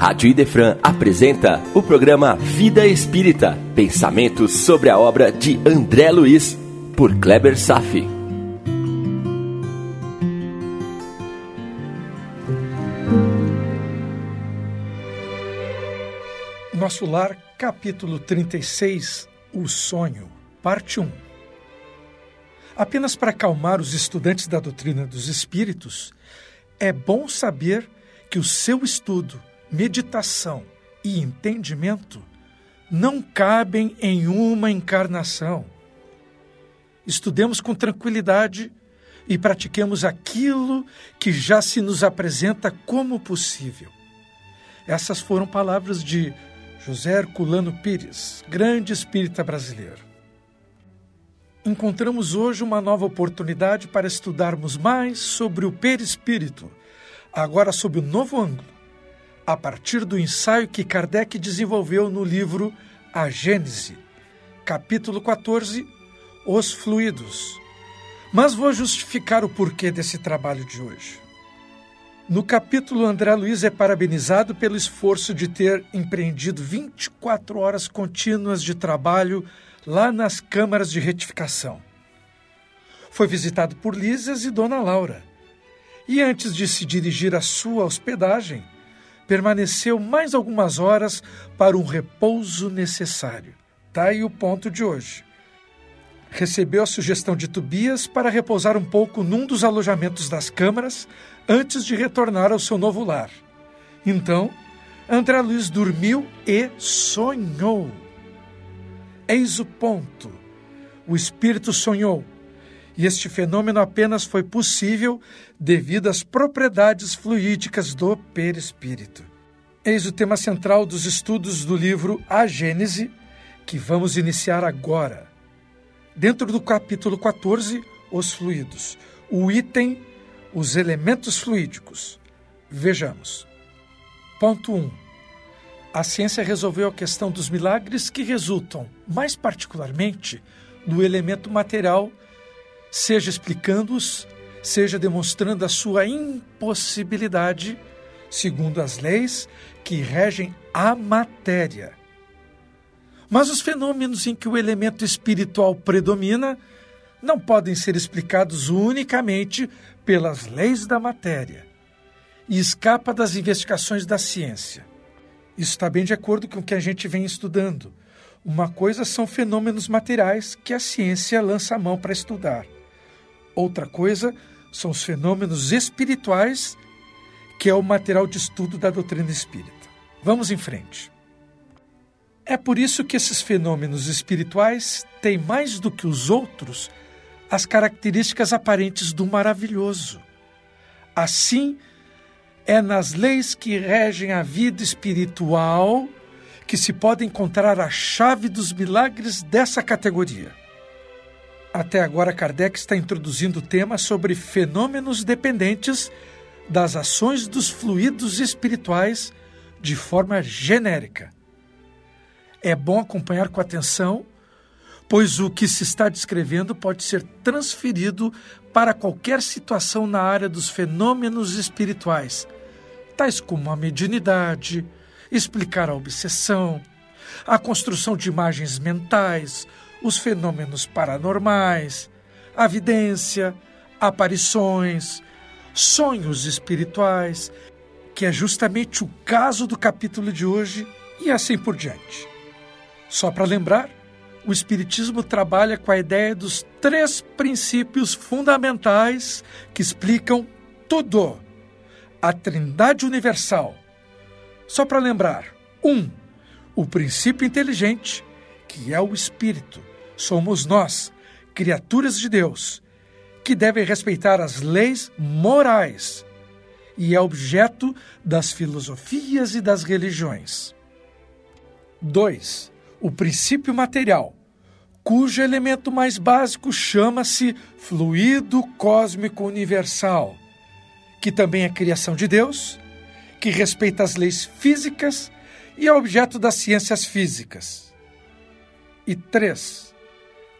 Rádio Idefran apresenta o programa Vida Espírita, pensamentos sobre a obra de André Luiz, por Kleber Safi. Nosso Lar, capítulo 36, O Sonho, parte 1. Apenas para acalmar os estudantes da doutrina dos espíritos, é bom saber que o seu estudo meditação e entendimento não cabem em uma encarnação. Estudemos com tranquilidade e pratiquemos aquilo que já se nos apresenta como possível. Essas foram palavras de José Herculano Pires, grande espírita brasileiro. Encontramos hoje uma nova oportunidade para estudarmos mais sobre o perispírito, agora sob um novo ângulo a partir do ensaio que Kardec desenvolveu no livro A Gênese, capítulo 14, Os Fluidos. Mas vou justificar o porquê desse trabalho de hoje. No capítulo, André Luiz é parabenizado pelo esforço de ter empreendido 24 horas contínuas de trabalho lá nas câmaras de retificação. Foi visitado por Lísias e Dona Laura. E antes de se dirigir à sua hospedagem, permaneceu mais algumas horas para um repouso necessário. Tá aí o ponto de hoje. Recebeu a sugestão de Tobias para repousar um pouco num dos alojamentos das câmaras antes de retornar ao seu novo lar. Então, André Luiz dormiu e sonhou. Eis o ponto. O espírito sonhou e este fenômeno apenas foi possível devido às propriedades fluídicas do perispírito. Eis o tema central dos estudos do livro A Gênese, que vamos iniciar agora. Dentro do capítulo 14, os fluidos. O item, os elementos fluídicos. Vejamos. Ponto 1. A ciência resolveu a questão dos milagres que resultam, mais particularmente, do elemento material seja explicando-os, seja demonstrando a sua impossibilidade, segundo as leis que regem a matéria. Mas os fenômenos em que o elemento espiritual predomina não podem ser explicados unicamente pelas leis da matéria e escapa das investigações da ciência. Isso está bem de acordo com o que a gente vem estudando. Uma coisa são fenômenos materiais que a ciência lança a mão para estudar. Outra coisa são os fenômenos espirituais, que é o material de estudo da doutrina espírita. Vamos em frente. É por isso que esses fenômenos espirituais têm mais do que os outros as características aparentes do maravilhoso. Assim, é nas leis que regem a vida espiritual que se pode encontrar a chave dos milagres dessa categoria. Até agora, Kardec está introduzindo o tema sobre fenômenos dependentes das ações dos fluidos espirituais de forma genérica. É bom acompanhar com atenção, pois o que se está descrevendo pode ser transferido para qualquer situação na área dos fenômenos espirituais, tais como a mediunidade, explicar a obsessão, a construção de imagens mentais, os fenômenos paranormais, a vidência, aparições, sonhos espirituais, que é justamente o caso do capítulo de hoje e assim por diante. Só para lembrar, o Espiritismo trabalha com a ideia dos três princípios fundamentais que explicam tudo. A Trindade Universal. Só para lembrar: um, o princípio inteligente, que é o Espírito somos nós, criaturas de Deus, que devem respeitar as leis morais e é objeto das filosofias e das religiões. 2. O princípio material, cujo elemento mais básico chama-se fluido cósmico universal, que também é criação de Deus, que respeita as leis físicas e é objeto das ciências físicas. E 3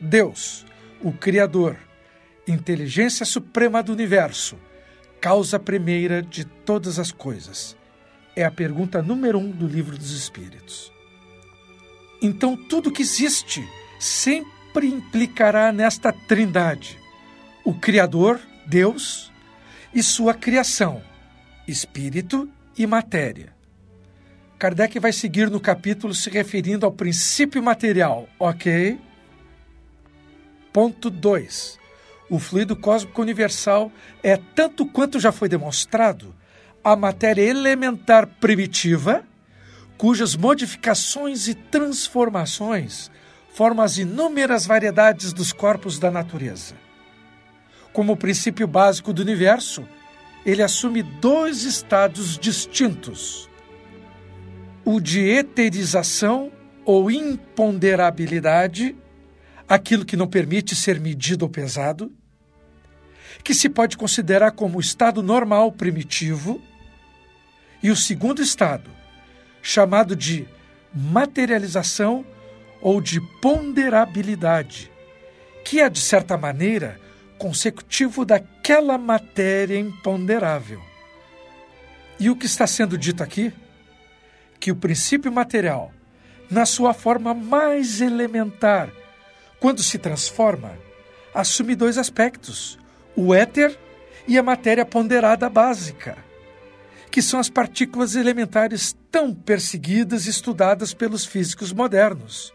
Deus, o Criador, inteligência suprema do universo, causa primeira de todas as coisas. é a pergunta número um do Livro dos Espíritos. Então, tudo que existe sempre implicará nesta trindade: o Criador, Deus, e sua criação, espírito e matéria. Kardec vai seguir no capítulo se referindo ao princípio material, ok? Ponto 2. O fluido cósmico universal é, tanto quanto já foi demonstrado, a matéria elementar primitiva, cujas modificações e transformações formam as inúmeras variedades dos corpos da natureza. Como princípio básico do universo, ele assume dois estados distintos: o de eterização ou imponderabilidade, aquilo que não permite ser medido ou pesado, que se pode considerar como o estado normal primitivo, e o segundo estado, chamado de materialização ou de ponderabilidade, que é, de certa maneira, consecutivo daquela matéria imponderável. E o que está sendo dito aqui? Que o princípio material, na sua forma mais elementar, quando se transforma, assume dois aspectos: o éter e a matéria ponderada básica, que são as partículas elementares tão perseguidas e estudadas pelos físicos modernos.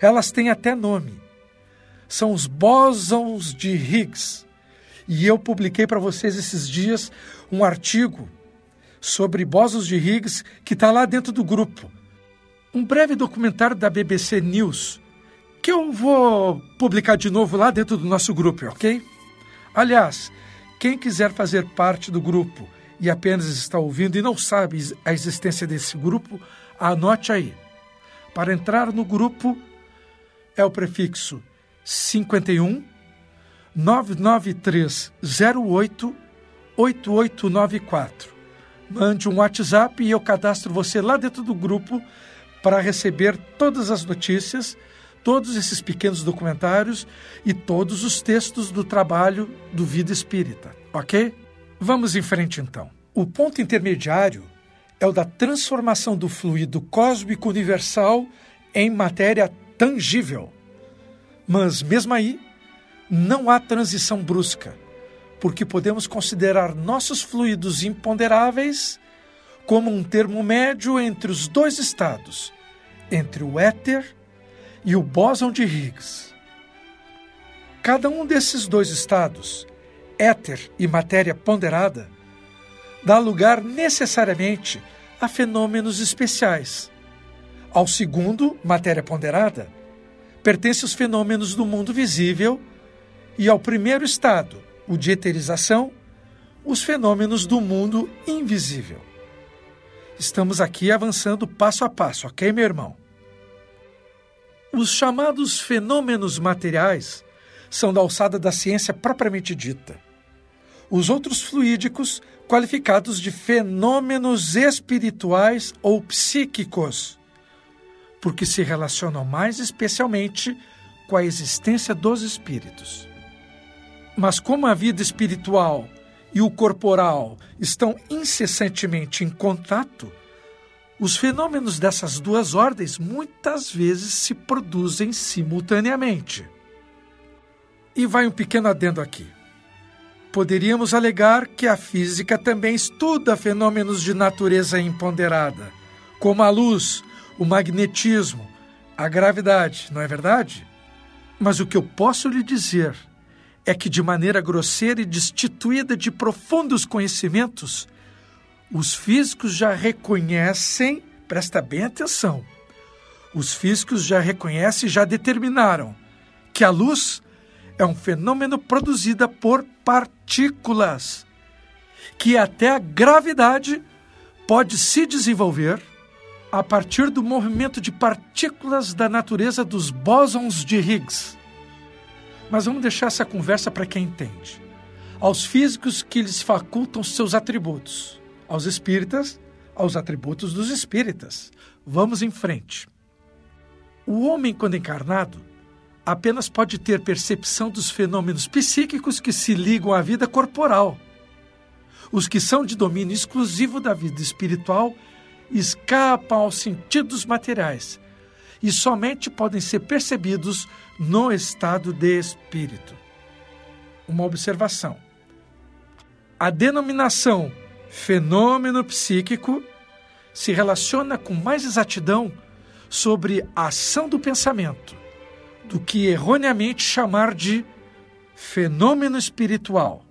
Elas têm até nome são os bósons de Higgs. E eu publiquei para vocês esses dias um artigo sobre bósons de Higgs que está lá dentro do grupo. Um breve documentário da BBC News que eu vou publicar de novo lá dentro do nosso grupo, ok? Aliás, quem quiser fazer parte do grupo e apenas está ouvindo e não sabe a existência desse grupo, anote aí. Para entrar no grupo é o prefixo 51 993 08 8894. Mande um WhatsApp e eu cadastro você lá dentro do grupo para receber todas as notícias, todos esses pequenos documentários e todos os textos do trabalho do Vida Espírita, ok? Vamos em frente então. O ponto intermediário é o da transformação do fluido cósmico universal em matéria tangível. Mas, mesmo aí, não há transição brusca, porque podemos considerar nossos fluidos imponderáveis como um termo médio entre os dois estados, entre o éter e o bóson de Higgs. Cada um desses dois estados, éter e matéria ponderada, dá lugar necessariamente a fenômenos especiais. Ao segundo, matéria ponderada, pertence aos fenômenos do mundo visível e ao primeiro estado, o de eterização, os fenômenos do mundo invisível. Estamos aqui avançando passo a passo, ok, meu irmão? Os chamados fenômenos materiais são da alçada da ciência propriamente dita. Os outros fluídicos, qualificados de fenômenos espirituais ou psíquicos, porque se relacionam mais especialmente com a existência dos espíritos. Mas como a vida espiritual e o corporal estão incessantemente em contato, os fenômenos dessas duas ordens muitas vezes se produzem simultaneamente. E vai um pequeno adendo aqui. Poderíamos alegar que a física também estuda fenômenos de natureza imponderada, como a luz, o magnetismo, a gravidade, não é verdade? Mas o que eu posso lhe dizer é que, de maneira grosseira e destituída de profundos conhecimentos, os físicos já reconhecem, presta bem atenção, os físicos já reconhecem e já determinaram que a luz é um fenômeno produzido por partículas, que até a gravidade pode se desenvolver a partir do movimento de partículas da natureza dos bósons de Higgs. Mas vamos deixar essa conversa para quem entende. Aos físicos que lhes facultam seus atributos, aos espíritas, aos atributos dos espíritas. Vamos em frente. O homem, quando encarnado, apenas pode ter percepção dos fenômenos psíquicos que se ligam à vida corporal. os que são de domínio exclusivo da vida espiritual escapam aos sentidos materiais e somente podem ser percebidos no estado de espírito. Uma observação: a denominação fenômeno psíquico se relaciona com mais exatidão sobre a ação do pensamento do que erroneamente chamar de fenômeno espiritual.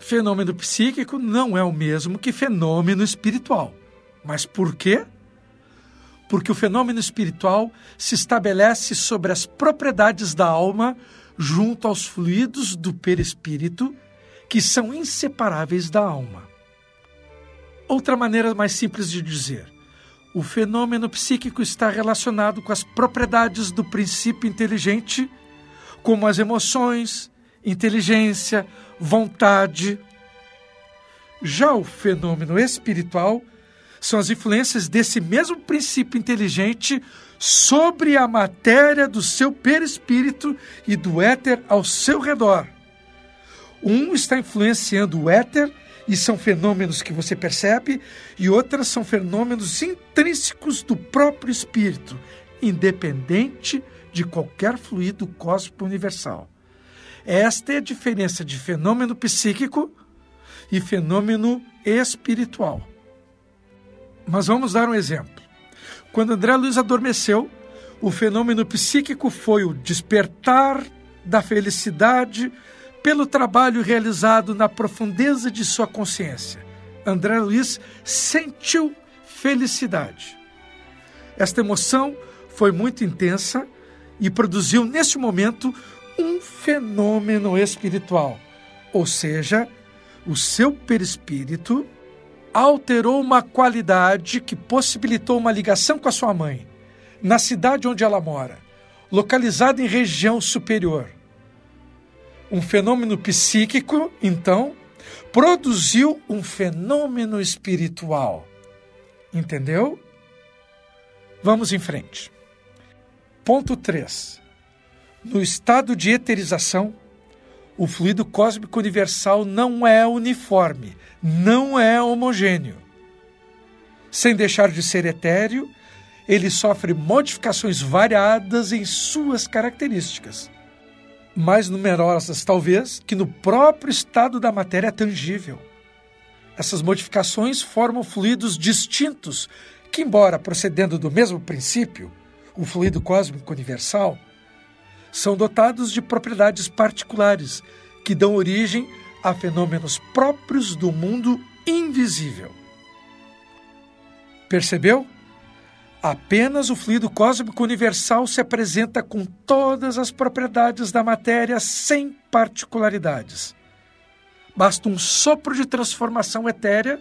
Fenômeno psíquico não é o mesmo que fenômeno espiritual. Mas por quê? Porque o fenômeno espiritual se estabelece sobre as propriedades da alma junto aos fluidos do perispírito, que são inseparáveis da alma. Outra maneira mais simples de dizer: o fenômeno psíquico está relacionado com as propriedades do princípio inteligente, como as emoções, inteligência, vontade. Já o fenômeno espiritual são as influências desse mesmo princípio inteligente sobre a matéria do seu perispírito e do éter ao seu redor. Um está influenciando o éter e são fenômenos que você percebe, e outras são fenômenos intrínsecos do próprio espírito, independente de qualquer fluido cósmico universal. Esta é a diferença de fenômeno psíquico e fenômeno espiritual. Mas vamos dar um exemplo. Quando André Luiz adormeceu, o fenômeno psíquico foi o despertar da felicidade pelo trabalho realizado na profundeza de sua consciência. André Luiz sentiu felicidade. Esta emoção foi muito intensa e produziu, nesse momento, um fenômeno espiritual, ou seja, o seu perispírito alterou uma qualidade que possibilitou uma ligação com a sua mãe, na cidade onde ela mora, localizada em região superior. Um fenômeno psíquico, então, produziu um fenômeno espiritual. Entendeu? Vamos em frente. Ponto 3. No estado de eterização, o fluido cósmico universal não é uniforme, não é homogêneo. Sem deixar de ser etéreo, ele sofre modificações variadas em suas características, mais numerosas talvez que no próprio estado da matéria tangível. Essas modificações formam fluidos distintos que, embora procedendo do mesmo princípio, o fluido cósmico universal, são dotados de propriedades particulares que dão origem a fenômenos próprios do mundo invisível. Percebeu? Apenas o fluido cósmico universal se apresenta com todas as propriedades da matéria sem particularidades. Basta um sopro de transformação etérea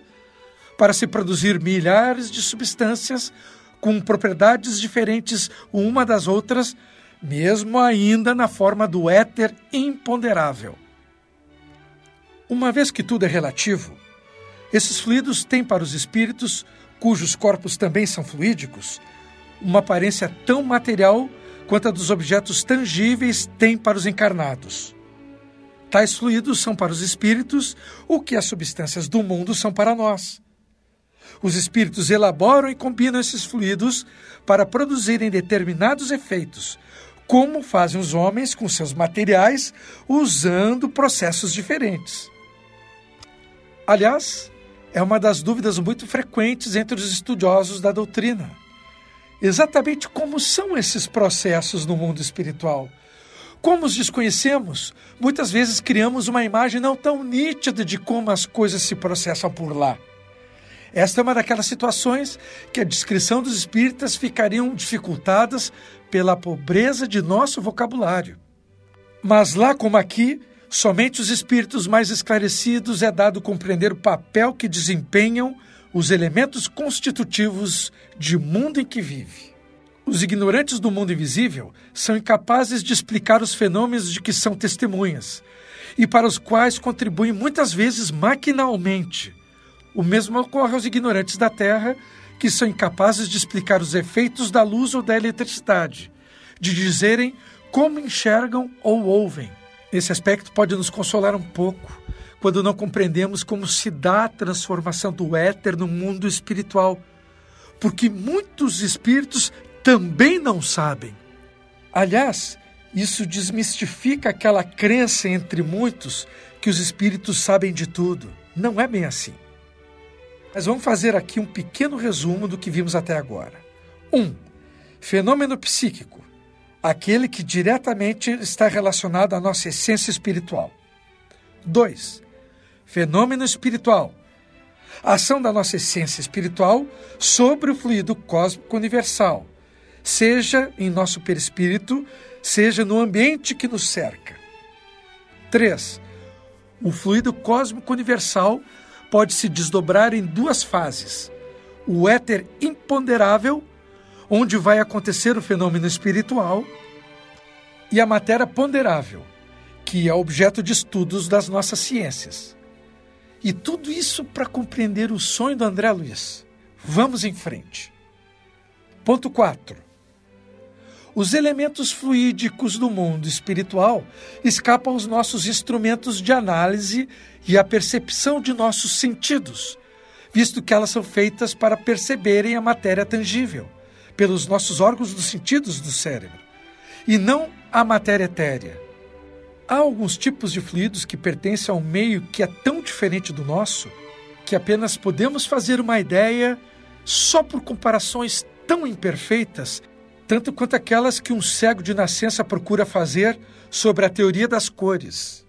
para se produzir milhares de substâncias com propriedades diferentes uma das outras mesmo ainda na forma do éter imponderável. Uma vez que tudo é relativo, esses fluidos têm para os espíritos, cujos corpos também são fluídicos, uma aparência tão material quanto a dos objetos tangíveis tem para os encarnados. Tais fluidos são para os espíritos o que as substâncias do mundo são para nós. Os espíritos elaboram e combinam esses fluidos para produzirem determinados efeitos, como fazem os homens com seus materiais usando processos diferentes. Aliás, é uma das dúvidas muito frequentes entre os estudiosos da doutrina. Exatamente como são esses processos no mundo espiritual? Como os desconhecemos, muitas vezes criamos uma imagem não tão nítida de como as coisas se processam por lá. Esta é uma daquelas situações que a descrição dos espíritas ficariam dificultadas pela pobreza de nosso vocabulário. Mas lá como aqui, somente os espíritos mais esclarecidos é dado compreender o papel que desempenham os elementos constitutivos de mundo em que vive. Os ignorantes do mundo invisível são incapazes de explicar os fenômenos de que são testemunhas e para os quais contribuem muitas vezes maquinalmente. O mesmo ocorre aos ignorantes da Terra que são incapazes de explicar os efeitos da luz ou da eletricidade, de dizerem como enxergam ou ouvem. Esse aspecto pode nos consolar um pouco quando não compreendemos como se dá a transformação do éter no mundo espiritual, porque muitos espíritos também não sabem. Aliás, isso desmistifica aquela crença entre muitos que os espíritos sabem de tudo. Não é bem assim. Mas vamos fazer aqui um pequeno resumo do que vimos até agora. 1. Um, fenômeno psíquico aquele que diretamente está relacionado à nossa essência espiritual. 2. Fenômeno espiritual. A ação da nossa essência espiritual sobre o fluido cósmico universal, seja em nosso perispírito, seja no ambiente que nos cerca. 3. O fluido cósmico universal pode se desdobrar em duas fases: o éter imponderável onde vai acontecer o fenômeno espiritual, e a matéria ponderável, que é objeto de estudos das nossas ciências. E tudo isso para compreender o sonho do André Luiz. Vamos em frente. Ponto 4. Os elementos fluídicos do mundo espiritual escapam aos nossos instrumentos de análise e à percepção de nossos sentidos, visto que elas são feitas para perceberem a matéria tangível pelos nossos órgãos dos sentidos do cérebro, e não a matéria etérea. Há alguns tipos de fluidos que pertencem a um meio que é tão diferente do nosso que apenas podemos fazer uma ideia só por comparações tão imperfeitas, tanto quanto aquelas que um cego de nascença procura fazer sobre a teoria das cores.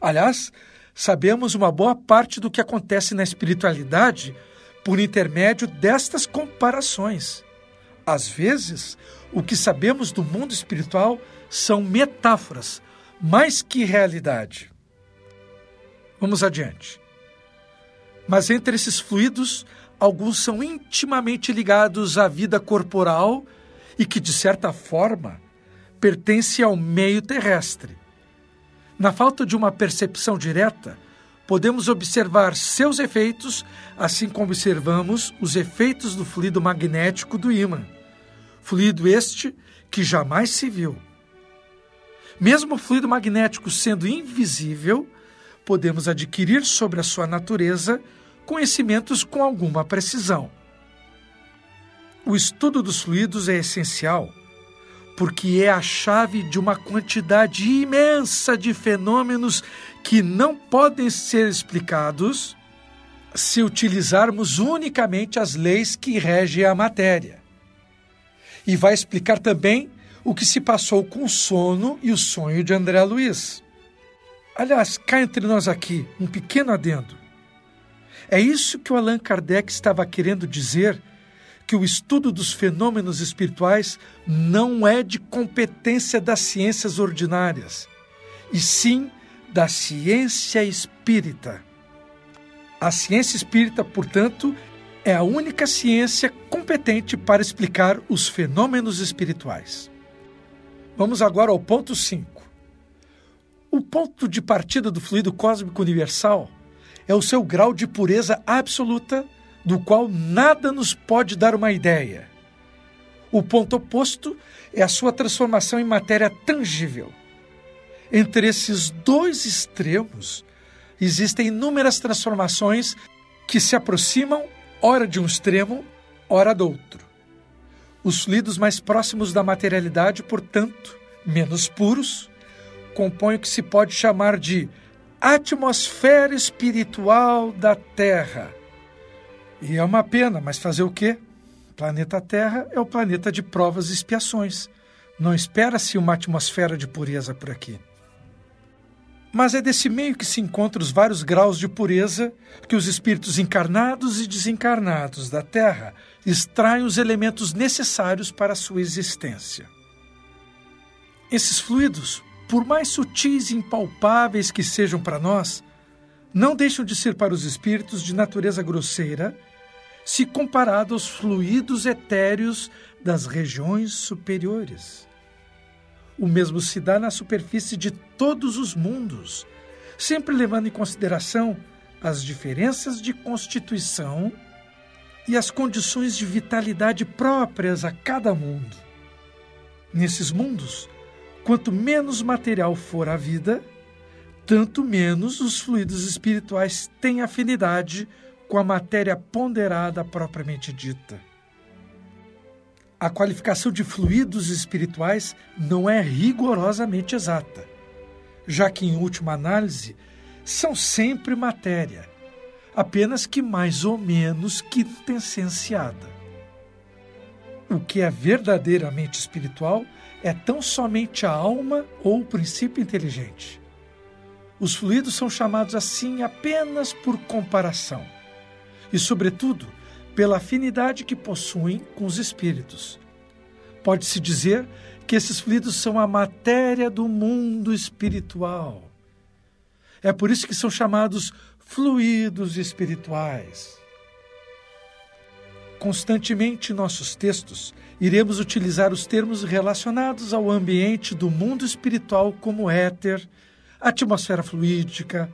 Aliás, sabemos uma boa parte do que acontece na espiritualidade por intermédio destas comparações. Às vezes, o que sabemos do mundo espiritual são metáforas, mais que realidade. Vamos adiante. Mas entre esses fluidos, alguns são intimamente ligados à vida corporal e que, de certa forma, pertencem ao meio terrestre. Na falta de uma percepção direta, podemos observar seus efeitos, assim como observamos os efeitos do fluido magnético do ímã, fluido este que jamais se viu. Mesmo o fluido magnético sendo invisível, podemos adquirir sobre a sua natureza conhecimentos com alguma precisão. O estudo dos fluidos é essencial porque é a chave de uma quantidade imensa de fenômenos que não podem ser explicados se utilizarmos unicamente as leis que regem a matéria. E vai explicar também o que se passou com o sono e o sonho de André Luiz. Aliás, cá entre nós aqui, um pequeno adendo. É isso que o Allan Kardec estava querendo dizer que o estudo dos fenômenos espirituais não é de competência das ciências ordinárias, e sim da ciência espírita. A ciência espírita, portanto, é a única ciência competente para explicar os fenômenos espirituais. Vamos agora ao ponto 5. O ponto de partida do fluido cósmico universal é o seu grau de pureza absoluta, do qual nada nos pode dar uma ideia. O ponto oposto é a sua transformação em matéria tangível entre esses dois extremos, existem inúmeras transformações que se aproximam, ora de um extremo, ora do outro. Os fluidos mais próximos da materialidade, portanto, menos puros, compõem o que se pode chamar de atmosfera espiritual da Terra. E é uma pena, mas fazer o quê? Planeta Terra é o planeta de provas e expiações. Não espera-se uma atmosfera de pureza por aqui. Mas é desse meio que se encontram os vários graus de pureza que os espíritos encarnados e desencarnados da Terra extraem os elementos necessários para a sua existência. Esses fluidos, por mais sutis e impalpáveis que sejam para nós, não deixam de ser para os espíritos de natureza grosseira se comparado aos fluidos etéreos das regiões superiores. O mesmo se dá na superfície de todos os mundos, sempre levando em consideração as diferenças de constituição e as condições de vitalidade próprias a cada mundo. Nesses mundos, quanto menos material for a vida, tanto menos os fluidos espirituais têm afinidade com a matéria ponderada propriamente dita. A qualificação de fluidos espirituais não é rigorosamente exata, já que, em última análise, são sempre matéria, apenas que mais ou menos quintessenciada. O que é verdadeiramente espiritual é tão somente a alma ou o princípio inteligente. Os fluidos são chamados assim apenas por comparação e, sobretudo, pela afinidade que possuem com os espíritos. Pode-se dizer que esses fluidos são a matéria do mundo espiritual. É por isso que são chamados fluidos espirituais. Constantemente em nossos textos, iremos utilizar os termos relacionados ao ambiente do mundo espiritual como éter, atmosfera fluídica,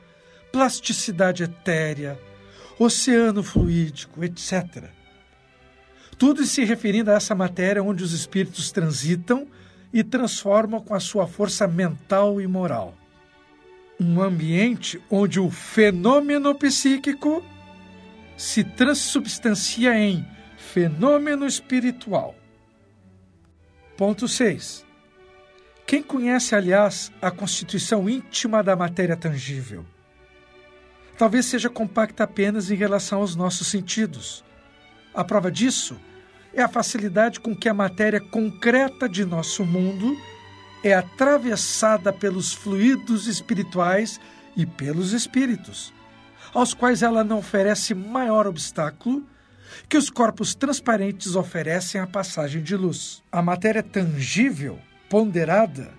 plasticidade etérea, oceano fluídico, etc. Tudo se referindo a essa matéria onde os espíritos transitam e transformam com a sua força mental e moral. Um ambiente onde o fenômeno psíquico se transubstancia em fenômeno espiritual. Ponto 6. Quem conhece, aliás, a constituição íntima da matéria tangível? Talvez seja compacta apenas em relação aos nossos sentidos. A prova disso é a facilidade com que a matéria concreta de nosso mundo é atravessada pelos fluidos espirituais e pelos espíritos, aos quais ela não oferece maior obstáculo que os corpos transparentes oferecem à passagem de luz. A matéria tangível, ponderada,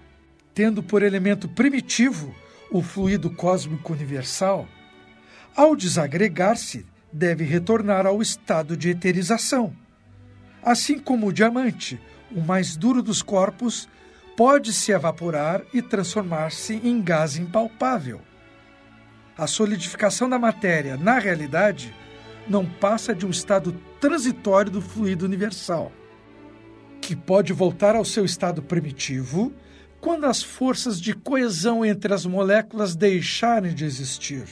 tendo por elemento primitivo o fluido cósmico universal, ao desagregar-se, deve retornar ao estado de eterização. Assim como o diamante, o mais duro dos corpos, pode se evaporar e transformar-se em gás impalpável. A solidificação da matéria, na realidade, não passa de um estado transitório do fluido universal, que pode voltar ao seu estado primitivo quando as forças de coesão entre as moléculas deixarem de existir.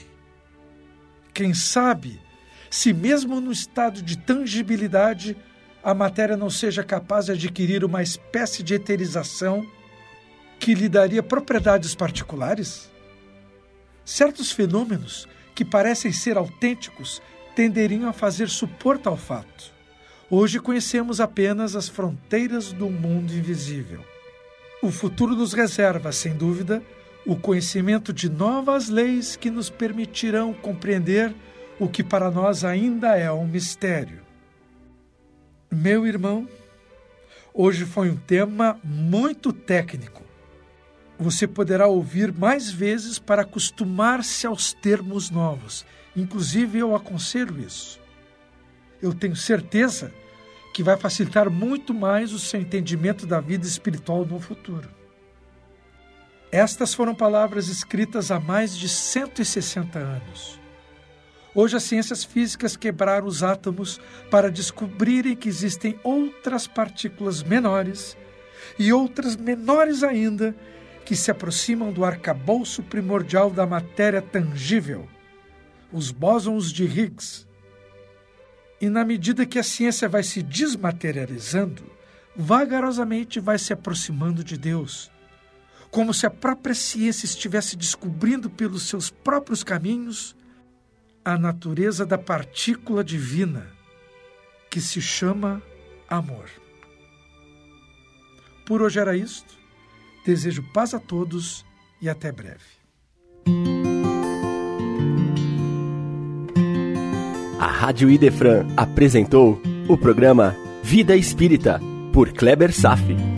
Quem sabe, se mesmo no estado de tangibilidade, a matéria não seja capaz de adquirir uma espécie de eterização que lhe daria propriedades particulares? Certos fenômenos que parecem ser autênticos tenderiam a fazer suporte ao fato. Hoje conhecemos apenas as fronteiras do mundo invisível. O futuro nos reserva, sem dúvida, o conhecimento de novas leis que nos permitirão compreender o que para nós ainda é um mistério. Meu irmão, hoje foi um tema muito técnico. Você poderá ouvir mais vezes para acostumar-se aos termos novos Inclusive, eu aconselho isso. Eu tenho certeza que vai facilitar muito mais o seu entendimento da vida espiritual no futuro. Estas foram palavras escritas há mais de 160 anos. Hoje, as ciências físicas quebraram os átomos para descobrirem que existem outras partículas menores e outras menores ainda que se aproximam do arcabouço primordial da matéria tangível os bósons de Higgs. E na medida que a ciência vai se desmaterializando, vagarosamente vai se aproximando de Deus, como se a própria ciência estivesse descobrindo pelos seus próprios caminhos a natureza da partícula divina que se chama amor. Por hoje era isto. Desejo paz a todos e até breve. A Rádio Idefran apresentou o programa Vida Espírita, por Kleber Safi.